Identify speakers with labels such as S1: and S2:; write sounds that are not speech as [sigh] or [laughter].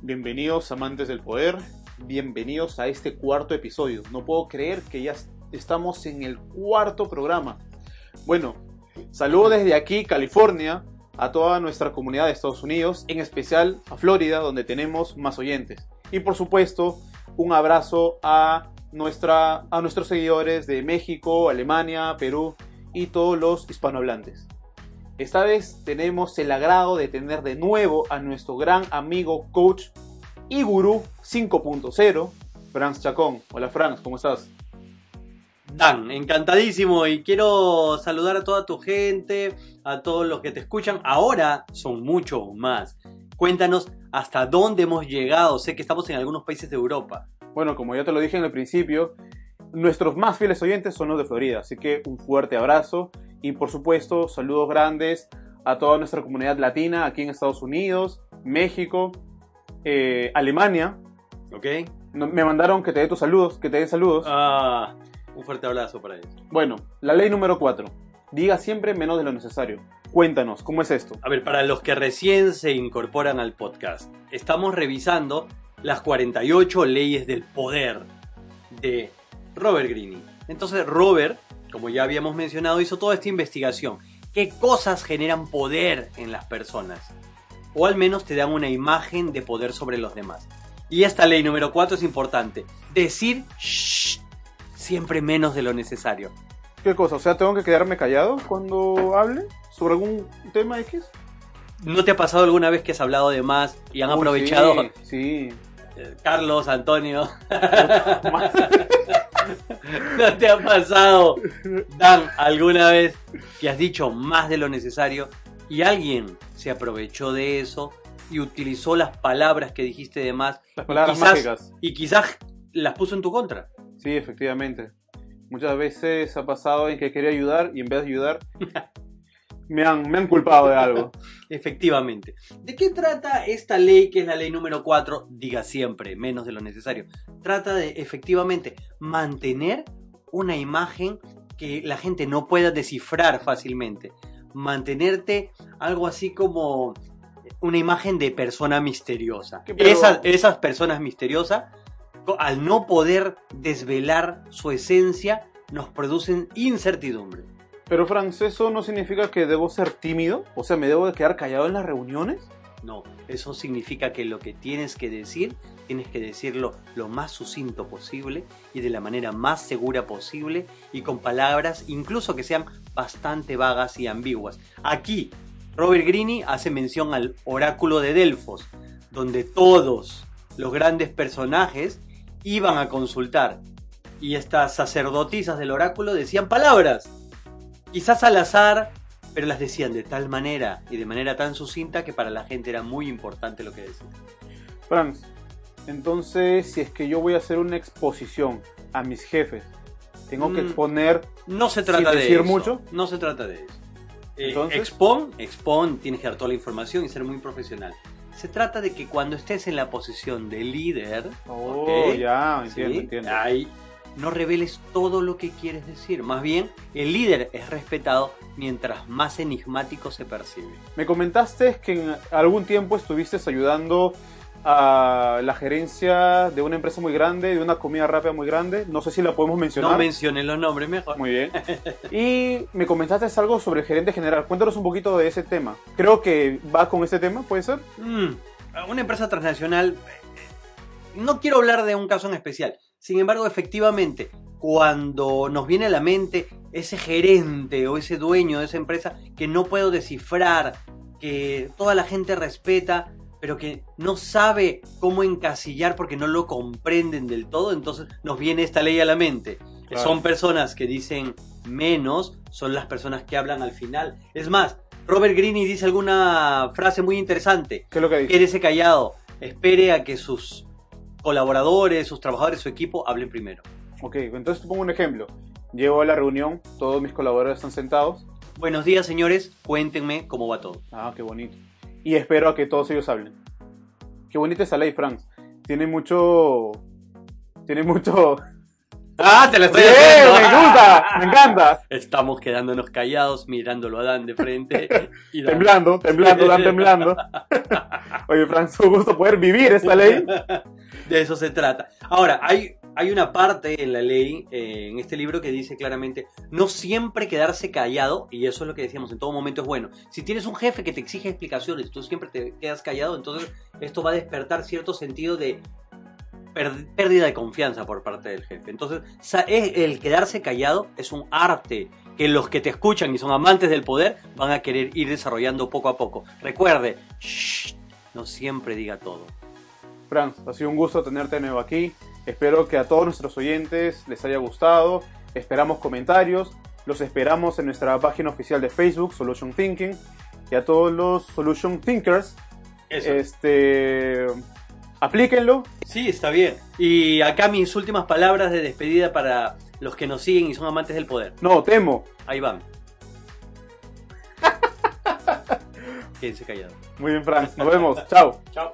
S1: Bienvenidos amantes del poder, bienvenidos a este cuarto episodio. No puedo creer que ya estamos en el cuarto programa. Bueno, saludo desde aquí, California, a toda nuestra comunidad de Estados Unidos, en especial a Florida, donde tenemos más oyentes. Y por supuesto, un abrazo a, nuestra, a nuestros seguidores de México, Alemania, Perú y todos los hispanohablantes. Esta vez tenemos el agrado de tener de nuevo a nuestro gran amigo, coach y gurú 5.0, Franz Chacón. Hola Franz, ¿cómo estás?
S2: Dan, encantadísimo y quiero saludar a toda tu gente, a todos los que te escuchan. Ahora son mucho más. Cuéntanos hasta dónde hemos llegado. Sé que estamos en algunos países de Europa.
S1: Bueno, como ya te lo dije en el principio, nuestros más fieles oyentes son los de Florida, así que un fuerte abrazo y por supuesto saludos grandes a toda nuestra comunidad latina aquí en Estados Unidos, México, eh, Alemania.
S2: ¿Ok?
S1: me mandaron que te dé tus saludos, que te den saludos.
S2: Ah, un fuerte abrazo para ellos.
S1: Bueno, la ley número 4. Diga siempre menos de lo necesario. Cuéntanos, ¿cómo es esto?
S2: A ver, para los que recién se incorporan al podcast, estamos revisando las 48 leyes del poder de Robert Greene. Entonces, Robert como ya habíamos mencionado, hizo toda esta investigación. ¿Qué cosas generan poder en las personas? O al menos te dan una imagen de poder sobre los demás. Y esta ley número 4 es importante. Decir shh, siempre menos de lo necesario.
S1: ¿Qué cosa? O sea, ¿tengo que quedarme callado cuando hable sobre algún tema X?
S2: ¿No te ha pasado alguna vez que has hablado de más y han aprovechado?
S1: Sí.
S2: Eh, Carlos, Antonio. [laughs] [laughs] ¿No te ha pasado, Dan, alguna vez que has dicho más de lo necesario y alguien se aprovechó de eso y utilizó las palabras que dijiste de más?
S1: Las palabras mágicas.
S2: Y quizás las puso en tu contra.
S1: Sí, efectivamente. Muchas veces ha pasado en que quería ayudar y en vez de ayudar [laughs] me han, me han culpado de algo. [laughs]
S2: Efectivamente. ¿De qué trata esta ley que es la ley número 4? Diga siempre, menos de lo necesario. Trata de efectivamente mantener una imagen que la gente no pueda descifrar fácilmente. Mantenerte algo así como una imagen de persona misteriosa. Esas, esas personas misteriosas, al no poder desvelar su esencia, nos producen incertidumbre.
S1: Pero Franz, ¿eso no significa que debo ser tímido? O sea, ¿me debo de quedar callado en las reuniones?
S2: No, eso significa que lo que tienes que decir, tienes que decirlo lo más sucinto posible y de la manera más segura posible y con palabras incluso que sean bastante vagas y ambiguas. Aquí, Robert Greene hace mención al oráculo de Delfos, donde todos los grandes personajes iban a consultar y estas sacerdotisas del oráculo decían palabras quizás al azar, pero las decían de tal manera y de manera tan sucinta que para la gente era muy importante lo que decían.
S1: Franz, entonces si es que yo voy a hacer una exposición a mis jefes, tengo que mm, exponer.
S2: No se trata de
S1: decir mucho.
S2: No se trata de eso. Eh, expon, expon, tienes que dar toda la información y ser muy profesional. Se trata de que cuando estés en la posición de líder,
S1: oh, ya, entiendo, entiendo
S2: no reveles todo lo que quieres decir. Más bien, el líder es respetado mientras más enigmático se percibe.
S1: Me comentaste que en algún tiempo estuviste ayudando a la gerencia de una empresa muy grande, de una comida rápida muy grande. No sé si la podemos mencionar.
S2: No menciones los nombres mejor.
S1: Muy bien. [laughs] Y me comentaste algo sobre el gerente general. Cuéntanos un poquito de ese tema. Creo que va con ese tema, ¿puede ser?
S2: Mm, una empresa transnacional. No quiero hablar de un caso en especial. Sin embargo, efectivamente, cuando nos viene a la mente ese gerente o ese dueño de esa empresa que no puedo descifrar, que toda la gente respeta, pero que no sabe cómo encasillar porque no lo comprenden del todo, entonces nos viene esta ley a la mente. Son personas que dicen menos, son las personas que hablan al final. Es más, Robert Greene dice alguna frase muy interesante.
S1: ¿Qué es lo que dice?
S2: Quédese callado, espere a que sus colaboradores, sus trabajadores, su equipo hablen primero.
S1: Ok, entonces te pongo un ejemplo. Llego a la reunión, todos mis colaboradores están sentados.
S2: Buenos días, señores, cuéntenme cómo va todo.
S1: Ah, qué bonito. Y espero a que todos ellos hablen. Qué bonita esa ley, Franz. Tiene mucho. Tiene mucho.
S2: Ah, te la estoy haciendo.
S1: me gusta, me encanta. [laughs]
S2: Estamos quedándonos callados, mirándolo a Dan de frente. [laughs] Y Dan-
S1: Temblando, temblando, dan temblando. [laughs] Oye, Fran, es un gusto poder vivir esta ley.
S2: De eso se trata. Ahora, hay, hay una parte en la ley, eh, en este libro, que dice claramente, no siempre quedarse callado, y eso es lo que decíamos, en todo momento es bueno. Si tienes un jefe que te exige explicaciones tú siempre te quedas callado, entonces esto va a despertar cierto sentido de pérdida de confianza por parte del jefe. Entonces, el quedarse callado es un arte que los que te escuchan y son amantes del poder van a querer ir desarrollando poco a poco. Recuerde, shh, no siempre diga todo.
S1: Fran, ha sido un gusto tenerte de nuevo aquí. Espero que a todos nuestros oyentes les haya gustado. Esperamos comentarios. Los esperamos en nuestra página oficial de Facebook, Solution Thinking. Y a todos los Solution Thinkers,
S2: Eso.
S1: este, aplíquenlo.
S2: Sí, está bien. Y acá mis últimas palabras de despedida para los que nos siguen y son amantes del poder.
S1: No, temo.
S2: Ahí van. [laughs] Quédense callados.
S1: Muy bien, Fran. Nos vemos. Chao.
S2: Chao.